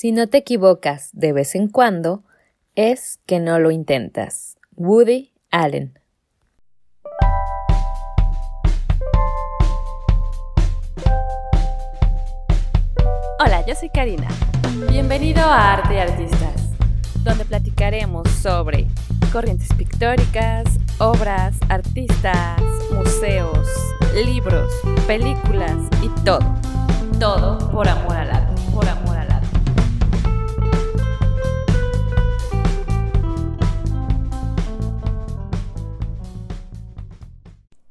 Si no te equivocas de vez en cuando, es que no lo intentas. Woody Allen. Hola, yo soy Karina. Bienvenido a Arte y Artistas, donde platicaremos sobre corrientes pictóricas, obras, artistas, museos, libros, películas y todo. Todo por amor al arte, por amor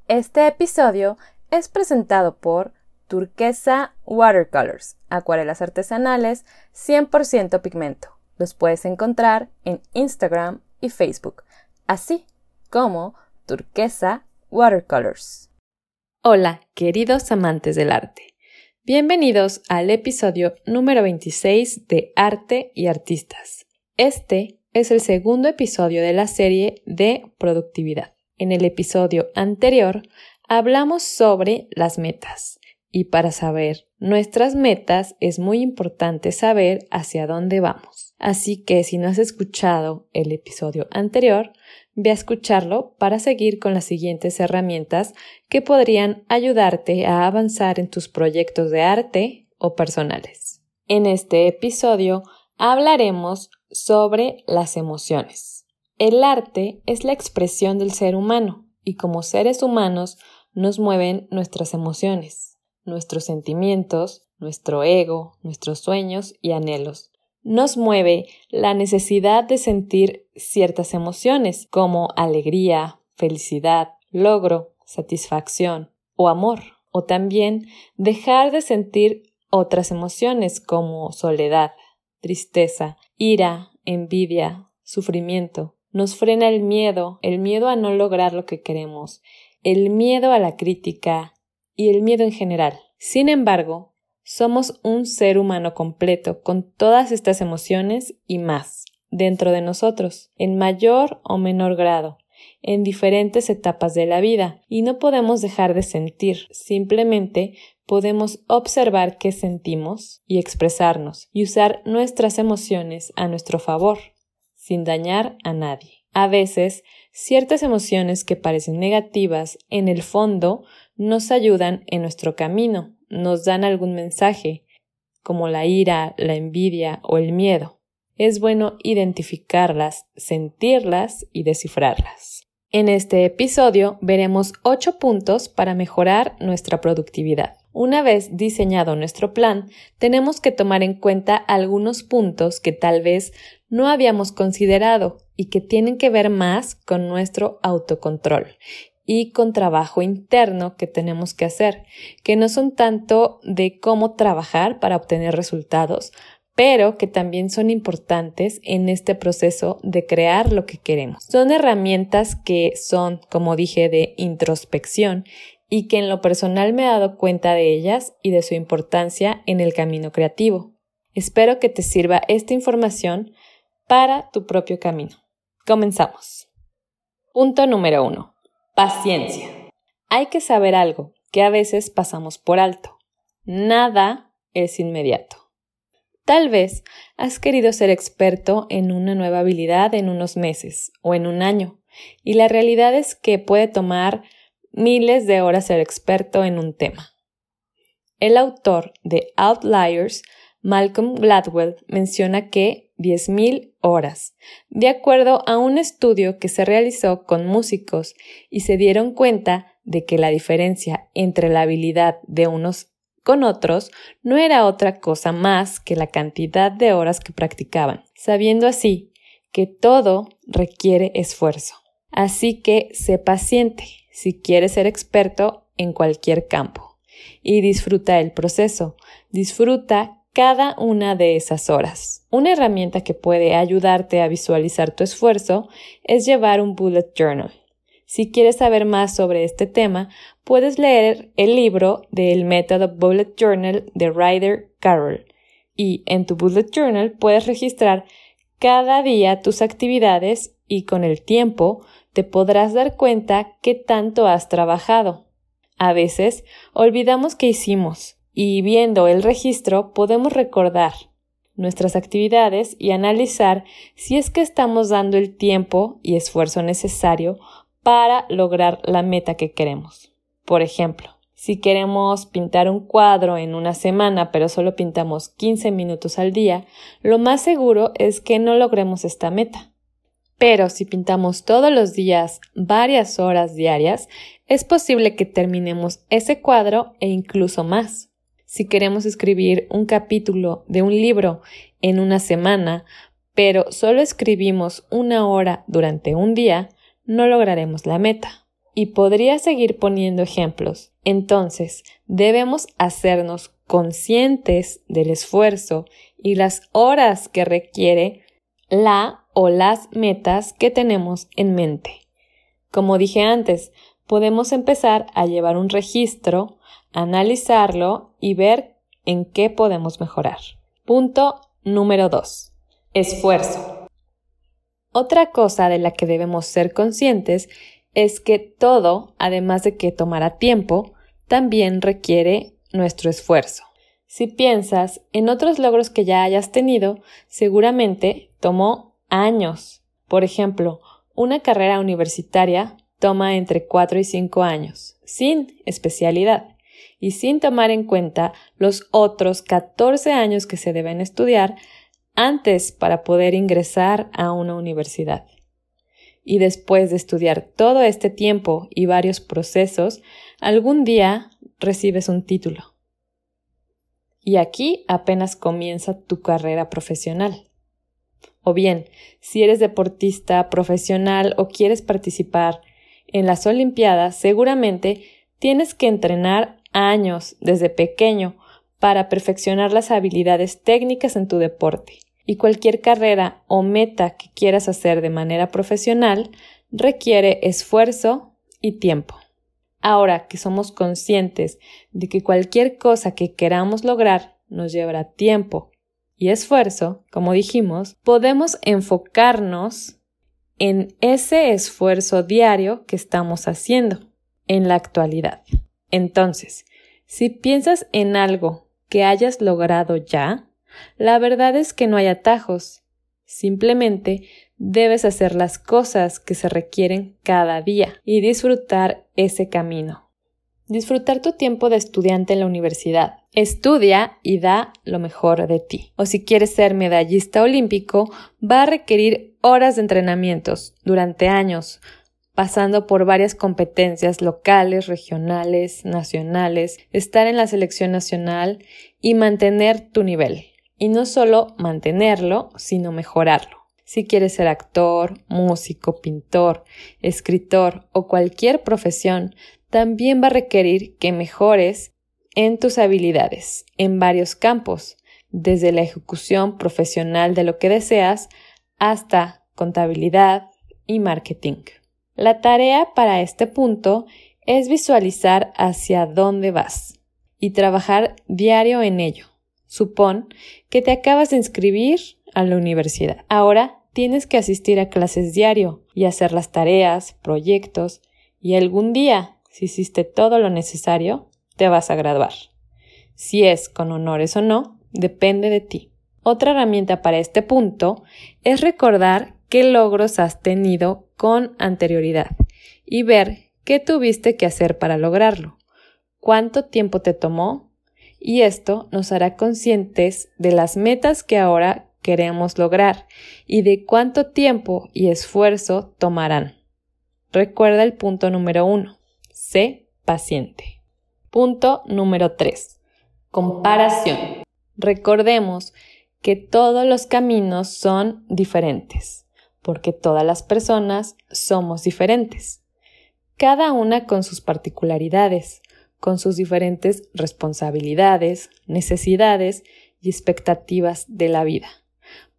Este episodio es presentado por Turquesa Watercolors, acuarelas artesanales 100% pigmento. Los puedes encontrar en Instagram y Facebook, así como Turquesa Watercolors. Hola, queridos amantes del arte. Bienvenidos al episodio número 26 de Arte y Artistas. Este es el segundo episodio de la serie de productividad. En el episodio anterior hablamos sobre las metas y para saber nuestras metas es muy importante saber hacia dónde vamos. Así que si no has escuchado el episodio anterior, ve a escucharlo para seguir con las siguientes herramientas que podrían ayudarte a avanzar en tus proyectos de arte o personales. En este episodio hablaremos sobre las emociones. El arte es la expresión del ser humano y como seres humanos nos mueven nuestras emociones nuestros sentimientos, nuestro ego, nuestros sueños y anhelos. Nos mueve la necesidad de sentir ciertas emociones como alegría, felicidad, logro, satisfacción o amor, o también dejar de sentir otras emociones como soledad, tristeza, ira, envidia, sufrimiento. Nos frena el miedo, el miedo a no lograr lo que queremos, el miedo a la crítica, y el miedo en general. Sin embargo, somos un ser humano completo con todas estas emociones y más dentro de nosotros, en mayor o menor grado, en diferentes etapas de la vida, y no podemos dejar de sentir, simplemente podemos observar qué sentimos y expresarnos y usar nuestras emociones a nuestro favor, sin dañar a nadie. A veces, ciertas emociones que parecen negativas en el fondo nos ayudan en nuestro camino, nos dan algún mensaje, como la ira, la envidia o el miedo. Es bueno identificarlas, sentirlas y descifrarlas. En este episodio veremos ocho puntos para mejorar nuestra productividad. Una vez diseñado nuestro plan, tenemos que tomar en cuenta algunos puntos que tal vez no habíamos considerado y que tienen que ver más con nuestro autocontrol y con trabajo interno que tenemos que hacer, que no son tanto de cómo trabajar para obtener resultados, pero que también son importantes en este proceso de crear lo que queremos. Son herramientas que son, como dije, de introspección y que en lo personal me he dado cuenta de ellas y de su importancia en el camino creativo. Espero que te sirva esta información para tu propio camino. Comenzamos. Punto número uno. Paciencia. Hay que saber algo que a veces pasamos por alto. Nada es inmediato. Tal vez has querido ser experto en una nueva habilidad en unos meses o en un año, y la realidad es que puede tomar miles de horas ser experto en un tema. El autor de Outliers, Malcolm Gladwell, menciona que 10.000 horas, de acuerdo a un estudio que se realizó con músicos y se dieron cuenta de que la diferencia entre la habilidad de unos con otros no era otra cosa más que la cantidad de horas que practicaban, sabiendo así que todo requiere esfuerzo. Así que sé paciente si quieres ser experto en cualquier campo y disfruta el proceso, disfruta cada una de esas horas. Una herramienta que puede ayudarte a visualizar tu esfuerzo es llevar un bullet journal. Si quieres saber más sobre este tema, puedes leer el libro del método Bullet Journal de Ryder Carroll y en tu Bullet Journal puedes registrar cada día tus actividades y con el tiempo te podrás dar cuenta qué tanto has trabajado. A veces olvidamos qué hicimos y viendo el registro podemos recordar nuestras actividades y analizar si es que estamos dando el tiempo y esfuerzo necesario para lograr la meta que queremos. Por ejemplo, si queremos pintar un cuadro en una semana pero solo pintamos 15 minutos al día, lo más seguro es que no logremos esta meta. Pero si pintamos todos los días varias horas diarias, es posible que terminemos ese cuadro e incluso más. Si queremos escribir un capítulo de un libro en una semana, pero solo escribimos una hora durante un día, no lograremos la meta. Y podría seguir poniendo ejemplos. Entonces, debemos hacernos conscientes del esfuerzo y las horas que requiere la o las metas que tenemos en mente. Como dije antes, podemos empezar a llevar un registro, analizarlo y ver en qué podemos mejorar. Punto número 2. Esfuerzo. Otra cosa de la que debemos ser conscientes es que todo, además de que tomará tiempo, también requiere nuestro esfuerzo. Si piensas en otros logros que ya hayas tenido, seguramente tomó años. Por ejemplo, una carrera universitaria toma entre 4 y 5 años, sin especialidad, y sin tomar en cuenta los otros 14 años que se deben estudiar antes para poder ingresar a una universidad y después de estudiar todo este tiempo y varios procesos, algún día recibes un título. Y aquí apenas comienza tu carrera profesional. O bien, si eres deportista profesional o quieres participar en las Olimpiadas, seguramente tienes que entrenar años desde pequeño para perfeccionar las habilidades técnicas en tu deporte y cualquier carrera o meta que quieras hacer de manera profesional requiere esfuerzo y tiempo. Ahora que somos conscientes de que cualquier cosa que queramos lograr nos llevará tiempo y esfuerzo, como dijimos, podemos enfocarnos en ese esfuerzo diario que estamos haciendo en la actualidad. Entonces, si piensas en algo que hayas logrado ya, la verdad es que no hay atajos. Simplemente debes hacer las cosas que se requieren cada día y disfrutar ese camino. Disfrutar tu tiempo de estudiante en la universidad. Estudia y da lo mejor de ti. O si quieres ser medallista olímpico, va a requerir horas de entrenamientos durante años, pasando por varias competencias locales, regionales, nacionales, estar en la selección nacional y mantener tu nivel y no solo mantenerlo, sino mejorarlo. Si quieres ser actor, músico, pintor, escritor o cualquier profesión, también va a requerir que mejores en tus habilidades en varios campos, desde la ejecución profesional de lo que deseas hasta contabilidad y marketing. La tarea para este punto es visualizar hacia dónde vas y trabajar diario en ello. Supón que te acabas de inscribir a la universidad. Ahora tienes que asistir a clases diario y hacer las tareas, proyectos, y algún día, si hiciste todo lo necesario, te vas a graduar. Si es con honores o no, depende de ti. Otra herramienta para este punto es recordar qué logros has tenido con anterioridad y ver qué tuviste que hacer para lograrlo, cuánto tiempo te tomó y esto nos hará conscientes de las metas que ahora queremos lograr y de cuánto tiempo y esfuerzo tomarán. Recuerda el punto número uno. Sé paciente. Punto número tres. Comparación. Recordemos que todos los caminos son diferentes, porque todas las personas somos diferentes, cada una con sus particularidades, con sus diferentes responsabilidades, necesidades y expectativas de la vida,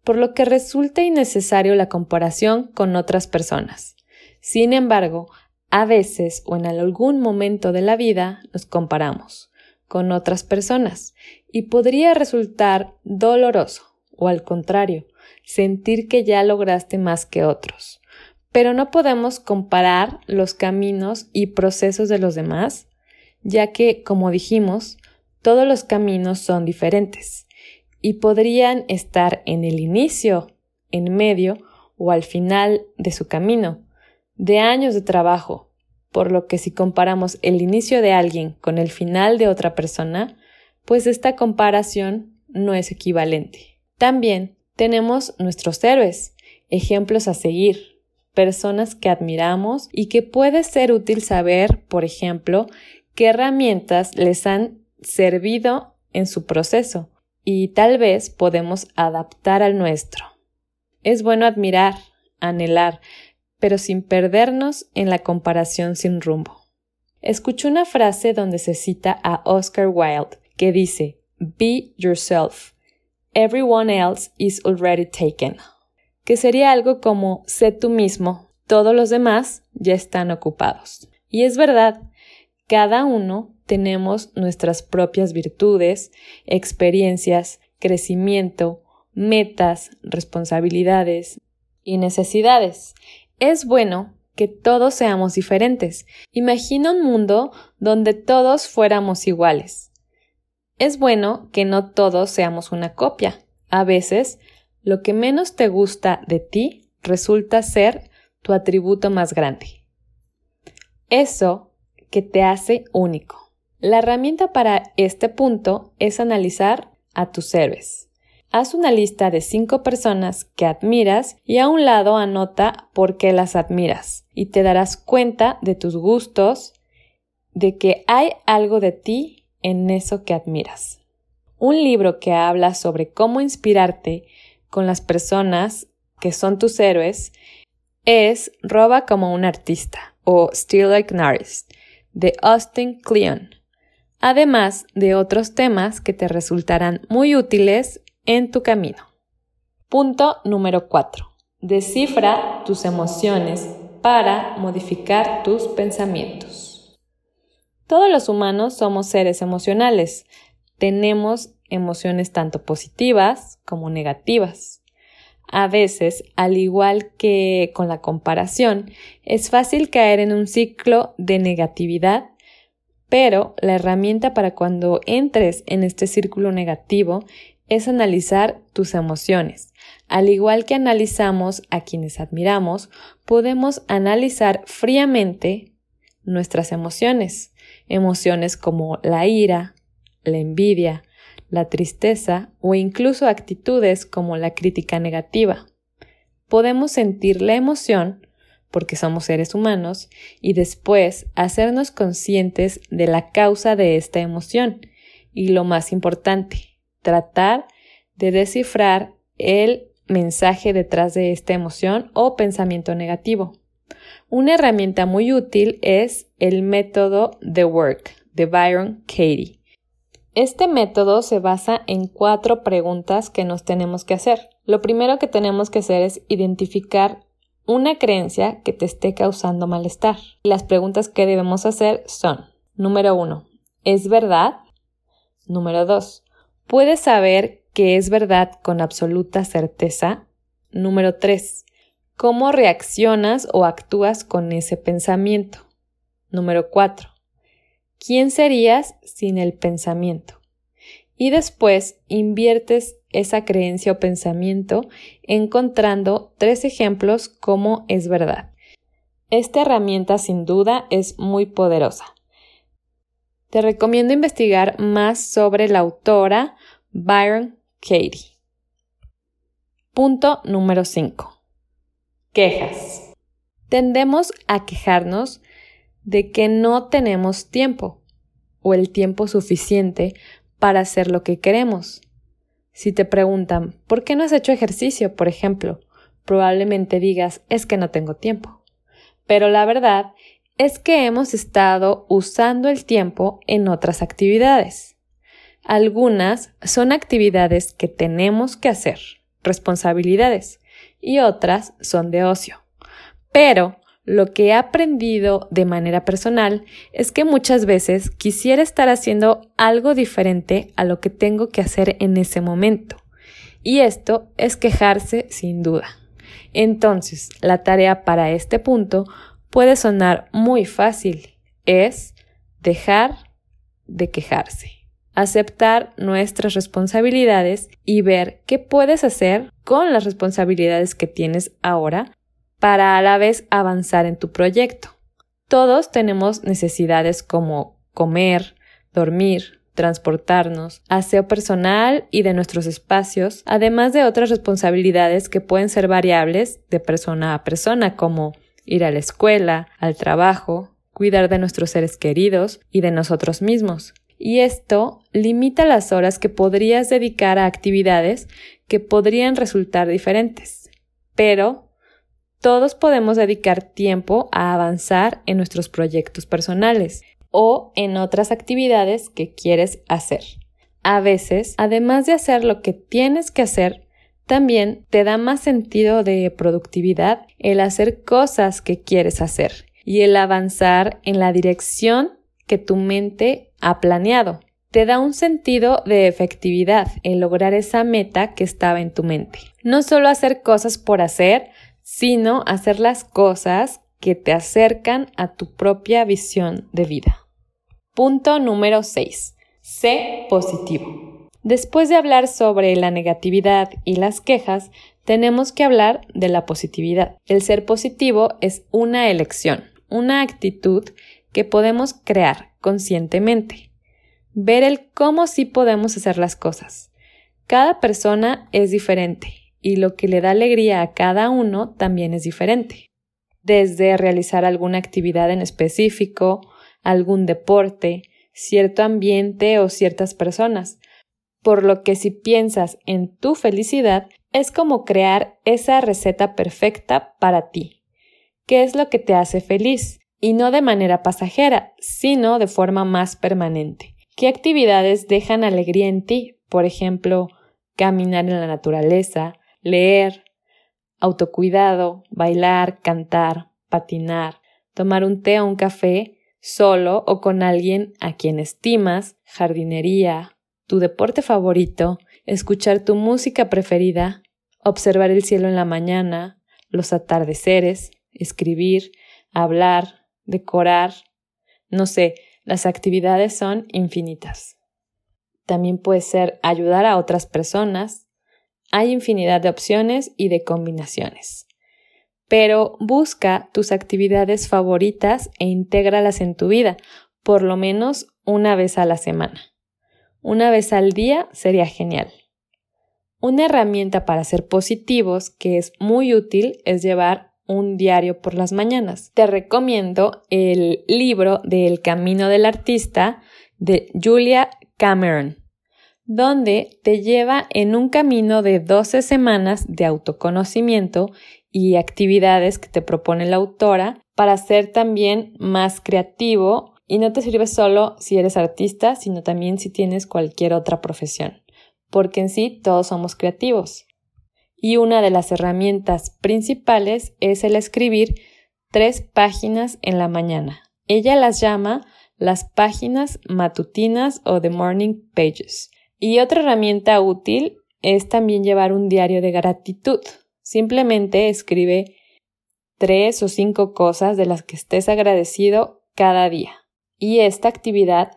por lo que resulta innecesario la comparación con otras personas. Sin embargo, a veces o en algún momento de la vida nos comparamos con otras personas y podría resultar doloroso o al contrario, sentir que ya lograste más que otros. Pero no podemos comparar los caminos y procesos de los demás ya que, como dijimos, todos los caminos son diferentes y podrían estar en el inicio, en medio o al final de su camino, de años de trabajo, por lo que si comparamos el inicio de alguien con el final de otra persona, pues esta comparación no es equivalente. También tenemos nuestros héroes, ejemplos a seguir, personas que admiramos y que puede ser útil saber, por ejemplo, qué herramientas les han servido en su proceso y tal vez podemos adaptar al nuestro. Es bueno admirar, anhelar, pero sin perdernos en la comparación sin rumbo. Escuché una frase donde se cita a Oscar Wilde que dice Be yourself. Everyone else is already taken. Que sería algo como sé tú mismo. Todos los demás ya están ocupados. Y es verdad, cada uno tenemos nuestras propias virtudes, experiencias, crecimiento, metas, responsabilidades y necesidades. Es bueno que todos seamos diferentes. Imagina un mundo donde todos fuéramos iguales. Es bueno que no todos seamos una copia. A veces, lo que menos te gusta de ti resulta ser tu atributo más grande. Eso que te hace único. La herramienta para este punto es analizar a tus héroes. Haz una lista de cinco personas que admiras y a un lado anota por qué las admiras y te darás cuenta de tus gustos, de que hay algo de ti en eso que admiras. Un libro que habla sobre cómo inspirarte con las personas que son tus héroes es Roba como un artista o Still Like an Artist de Austin Kleon además de otros temas que te resultarán muy útiles en tu camino. Punto número 4. Descifra tus emociones para modificar tus pensamientos. Todos los humanos somos seres emocionales. Tenemos emociones tanto positivas como negativas. A veces, al igual que con la comparación, es fácil caer en un ciclo de negatividad pero la herramienta para cuando entres en este círculo negativo es analizar tus emociones. Al igual que analizamos a quienes admiramos, podemos analizar fríamente nuestras emociones. Emociones como la ira, la envidia, la tristeza o incluso actitudes como la crítica negativa. Podemos sentir la emoción porque somos seres humanos, y después hacernos conscientes de la causa de esta emoción. Y lo más importante, tratar de descifrar el mensaje detrás de esta emoción o pensamiento negativo. Una herramienta muy útil es el método The Work de Byron Katie. Este método se basa en cuatro preguntas que nos tenemos que hacer. Lo primero que tenemos que hacer es identificar una creencia que te esté causando malestar. Las preguntas que debemos hacer son, número uno, ¿es verdad? Número dos, ¿puedes saber que es verdad con absoluta certeza? Número tres, ¿cómo reaccionas o actúas con ese pensamiento? Número cuatro, ¿quién serías sin el pensamiento? Y después inviertes esa creencia o pensamiento encontrando tres ejemplos como es verdad. Esta herramienta sin duda es muy poderosa. Te recomiendo investigar más sobre la autora Byron Katie. Punto número 5. Quejas. Tendemos a quejarnos de que no tenemos tiempo o el tiempo suficiente para hacer lo que queremos si te preguntan, ¿por qué no has hecho ejercicio, por ejemplo? Probablemente digas, es que no tengo tiempo. Pero la verdad es que hemos estado usando el tiempo en otras actividades. Algunas son actividades que tenemos que hacer, responsabilidades, y otras son de ocio. Pero lo que he aprendido de manera personal es que muchas veces quisiera estar haciendo algo diferente a lo que tengo que hacer en ese momento. Y esto es quejarse sin duda. Entonces, la tarea para este punto puede sonar muy fácil. Es dejar de quejarse. Aceptar nuestras responsabilidades y ver qué puedes hacer con las responsabilidades que tienes ahora para a la vez avanzar en tu proyecto. Todos tenemos necesidades como comer, dormir, transportarnos, aseo personal y de nuestros espacios, además de otras responsabilidades que pueden ser variables de persona a persona, como ir a la escuela, al trabajo, cuidar de nuestros seres queridos y de nosotros mismos. Y esto limita las horas que podrías dedicar a actividades que podrían resultar diferentes. Pero todos podemos dedicar tiempo a avanzar en nuestros proyectos personales o en otras actividades que quieres hacer. A veces, además de hacer lo que tienes que hacer, también te da más sentido de productividad el hacer cosas que quieres hacer y el avanzar en la dirección que tu mente ha planeado. Te da un sentido de efectividad el lograr esa meta que estaba en tu mente. No solo hacer cosas por hacer, sino hacer las cosas que te acercan a tu propia visión de vida. Punto número 6. Sé positivo. Después de hablar sobre la negatividad y las quejas, tenemos que hablar de la positividad. El ser positivo es una elección, una actitud que podemos crear conscientemente. Ver el cómo sí podemos hacer las cosas. Cada persona es diferente y lo que le da alegría a cada uno también es diferente. Desde realizar alguna actividad en específico, algún deporte, cierto ambiente o ciertas personas. Por lo que si piensas en tu felicidad, es como crear esa receta perfecta para ti. ¿Qué es lo que te hace feliz? Y no de manera pasajera, sino de forma más permanente. ¿Qué actividades dejan alegría en ti? Por ejemplo, caminar en la naturaleza, leer, autocuidado, bailar, cantar, patinar, tomar un té o un café solo o con alguien a quien estimas, jardinería, tu deporte favorito, escuchar tu música preferida, observar el cielo en la mañana, los atardeceres, escribir, hablar, decorar, no sé, las actividades son infinitas. También puede ser ayudar a otras personas. Hay infinidad de opciones y de combinaciones pero busca tus actividades favoritas e intégralas en tu vida, por lo menos una vez a la semana. Una vez al día sería genial. Una herramienta para ser positivos que es muy útil es llevar un diario por las mañanas. Te recomiendo el libro de El Camino del Artista de Julia Cameron, donde te lleva en un camino de 12 semanas de autoconocimiento y actividades que te propone la autora para ser también más creativo y no te sirve solo si eres artista, sino también si tienes cualquier otra profesión, porque en sí todos somos creativos. Y una de las herramientas principales es el escribir tres páginas en la mañana. Ella las llama las páginas matutinas o the morning pages. Y otra herramienta útil es también llevar un diario de gratitud. Simplemente escribe tres o cinco cosas de las que estés agradecido cada día. Y esta actividad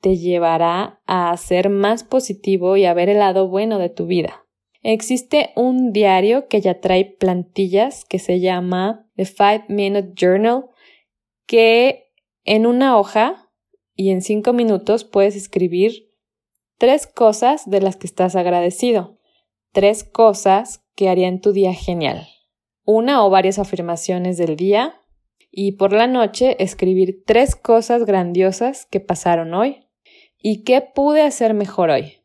te llevará a ser más positivo y a ver el lado bueno de tu vida. Existe un diario que ya trae plantillas que se llama The Five Minute Journal que en una hoja y en cinco minutos puedes escribir tres cosas de las que estás agradecido, tres cosas que harían tu día genial. Una o varias afirmaciones del día y por la noche escribir tres cosas grandiosas que pasaron hoy y qué pude hacer mejor hoy.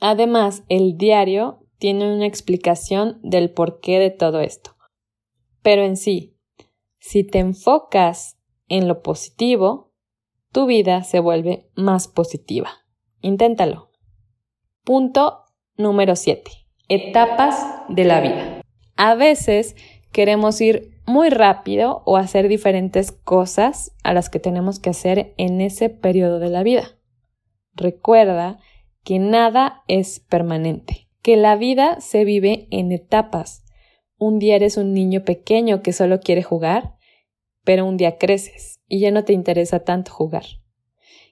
Además, el diario tiene una explicación del porqué de todo esto. Pero en sí, si te enfocas en lo positivo, tu vida se vuelve más positiva. Inténtalo. Punto número 7 etapas de la vida. A veces queremos ir muy rápido o hacer diferentes cosas a las que tenemos que hacer en ese periodo de la vida. Recuerda que nada es permanente, que la vida se vive en etapas. Un día eres un niño pequeño que solo quiere jugar, pero un día creces y ya no te interesa tanto jugar.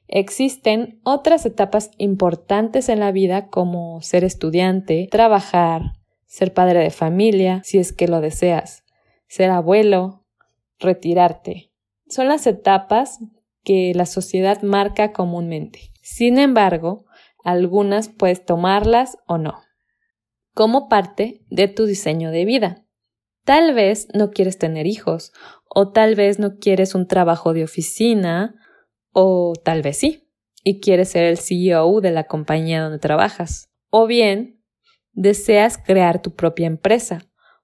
Existen otras etapas importantes en la vida como ser estudiante, trabajar, ser padre de familia, si es que lo deseas, ser abuelo, retirarte. Son las etapas que la sociedad marca comúnmente. Sin embargo, algunas puedes tomarlas o no, como parte de tu diseño de vida. Tal vez no quieres tener hijos, o tal vez no quieres un trabajo de oficina, o tal vez sí, y quieres ser el CEO de la compañía donde trabajas. O bien, deseas crear tu propia empresa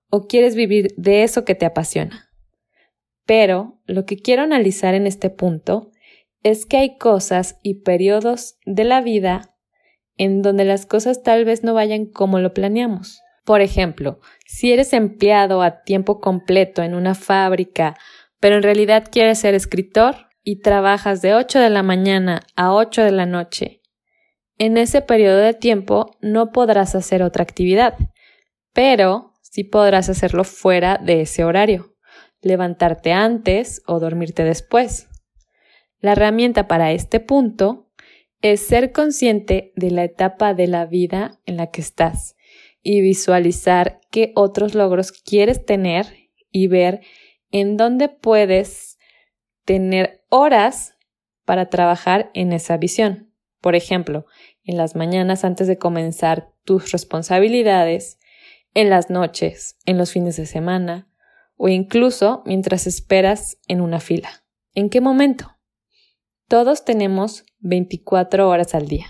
o quieres vivir de eso que te apasiona. Pero lo que quiero analizar en este punto es que hay cosas y periodos de la vida en donde las cosas tal vez no vayan como lo planeamos. Por ejemplo, si eres empleado a tiempo completo en una fábrica, pero en realidad quieres ser escritor, y trabajas de 8 de la mañana a 8 de la noche, en ese periodo de tiempo no podrás hacer otra actividad, pero sí podrás hacerlo fuera de ese horario, levantarte antes o dormirte después. La herramienta para este punto es ser consciente de la etapa de la vida en la que estás y visualizar qué otros logros quieres tener y ver en dónde puedes tener horas para trabajar en esa visión. Por ejemplo, en las mañanas antes de comenzar tus responsabilidades, en las noches, en los fines de semana o incluso mientras esperas en una fila. ¿En qué momento? Todos tenemos 24 horas al día.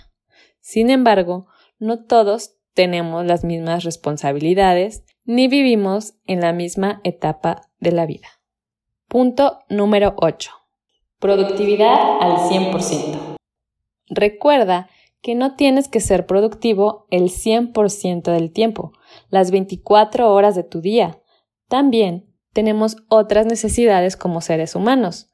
Sin embargo, no todos tenemos las mismas responsabilidades ni vivimos en la misma etapa de la vida. Punto número 8. Productividad al 100%. Recuerda que no tienes que ser productivo el 100% del tiempo, las 24 horas de tu día. También tenemos otras necesidades como seres humanos.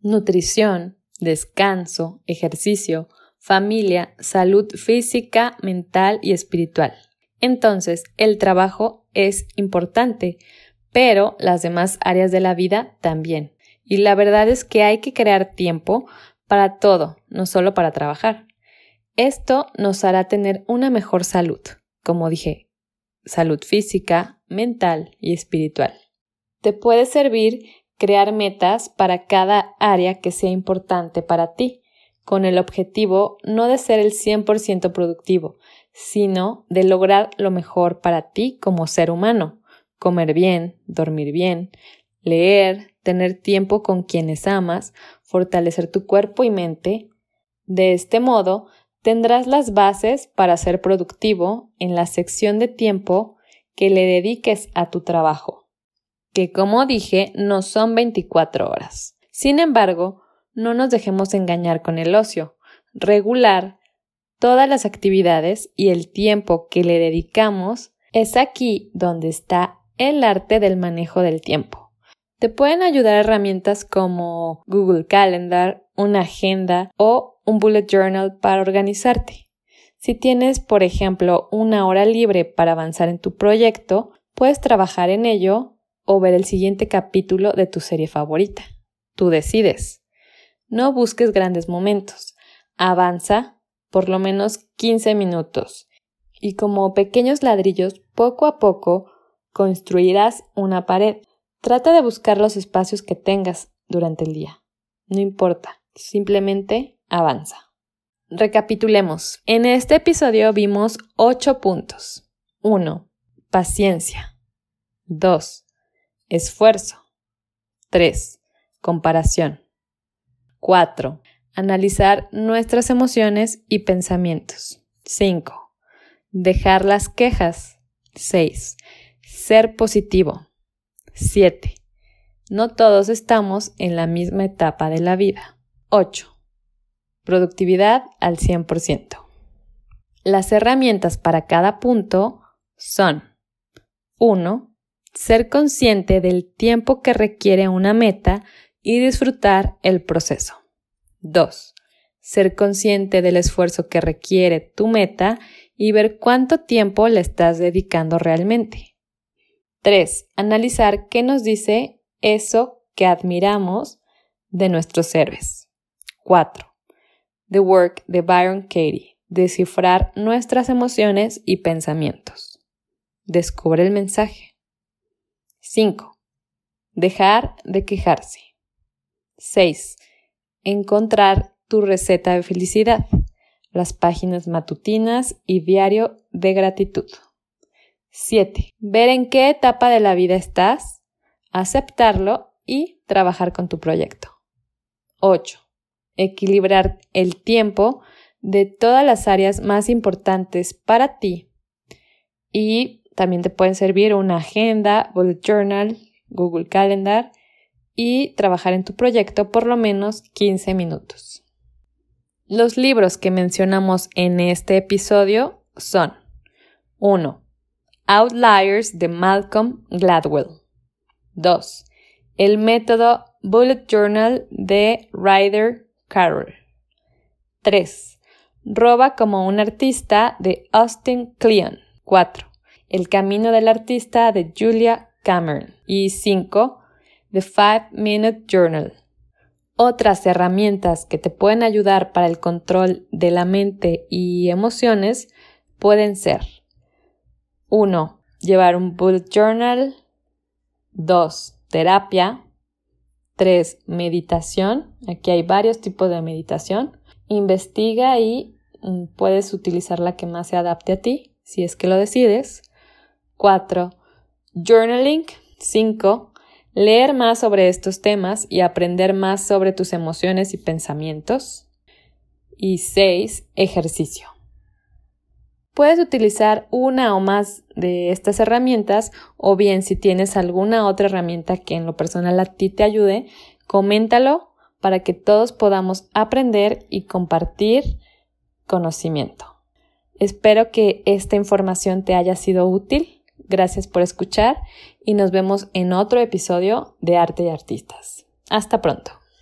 Nutrición, descanso, ejercicio, familia, salud física, mental y espiritual. Entonces, el trabajo es importante, pero las demás áreas de la vida también. Y la verdad es que hay que crear tiempo para todo, no solo para trabajar. Esto nos hará tener una mejor salud, como dije, salud física, mental y espiritual. Te puede servir crear metas para cada área que sea importante para ti, con el objetivo no de ser el 100% productivo, sino de lograr lo mejor para ti como ser humano comer bien, dormir bien, leer, tener tiempo con quienes amas, fortalecer tu cuerpo y mente. De este modo, tendrás las bases para ser productivo en la sección de tiempo que le dediques a tu trabajo, que como dije no son 24 horas. Sin embargo, no nos dejemos engañar con el ocio. Regular todas las actividades y el tiempo que le dedicamos es aquí donde está el arte del manejo del tiempo. Te pueden ayudar herramientas como Google Calendar, una agenda o un bullet journal para organizarte. Si tienes, por ejemplo, una hora libre para avanzar en tu proyecto, puedes trabajar en ello o ver el siguiente capítulo de tu serie favorita. Tú decides. No busques grandes momentos. Avanza por lo menos 15 minutos. Y como pequeños ladrillos, poco a poco, construirás una pared. Trata de buscar los espacios que tengas durante el día. No importa, simplemente avanza. Recapitulemos. En este episodio vimos 8 puntos. 1. Paciencia. 2. Esfuerzo. 3. Comparación. 4. Analizar nuestras emociones y pensamientos. 5. Dejar las quejas. 6. Ser positivo. 7. No todos estamos en la misma etapa de la vida. 8. Productividad al 100%. Las herramientas para cada punto son 1. Ser consciente del tiempo que requiere una meta y disfrutar el proceso. 2. Ser consciente del esfuerzo que requiere tu meta y ver cuánto tiempo le estás dedicando realmente. 3. Analizar qué nos dice eso que admiramos de nuestros héroes. 4. The Work de Byron Katie. Descifrar nuestras emociones y pensamientos. Descubre el mensaje. 5. Dejar de quejarse. 6. Encontrar tu receta de felicidad. Las páginas matutinas y diario de gratitud. 7. Ver en qué etapa de la vida estás, aceptarlo y trabajar con tu proyecto. 8. Equilibrar el tiempo de todas las áreas más importantes para ti. Y también te pueden servir una agenda, bullet journal, Google Calendar y trabajar en tu proyecto por lo menos 15 minutos. Los libros que mencionamos en este episodio son 1. Outliers de Malcolm Gladwell. 2. El método Bullet Journal de Ryder Carroll. 3. Roba como un artista de Austin Kleon. 4. El camino del artista de Julia Cameron. Y 5. The 5 Minute Journal. Otras herramientas que te pueden ayudar para el control de la mente y emociones pueden ser 1. Llevar un bullet journal. 2. Terapia. 3. Meditación. Aquí hay varios tipos de meditación. Investiga y mm, puedes utilizar la que más se adapte a ti, si es que lo decides. 4. Journaling. 5. Leer más sobre estos temas y aprender más sobre tus emociones y pensamientos. Y 6. Ejercicio. Puedes utilizar una o más de estas herramientas o bien si tienes alguna otra herramienta que en lo personal a ti te ayude, coméntalo para que todos podamos aprender y compartir conocimiento. Espero que esta información te haya sido útil. Gracias por escuchar y nos vemos en otro episodio de Arte y Artistas. Hasta pronto.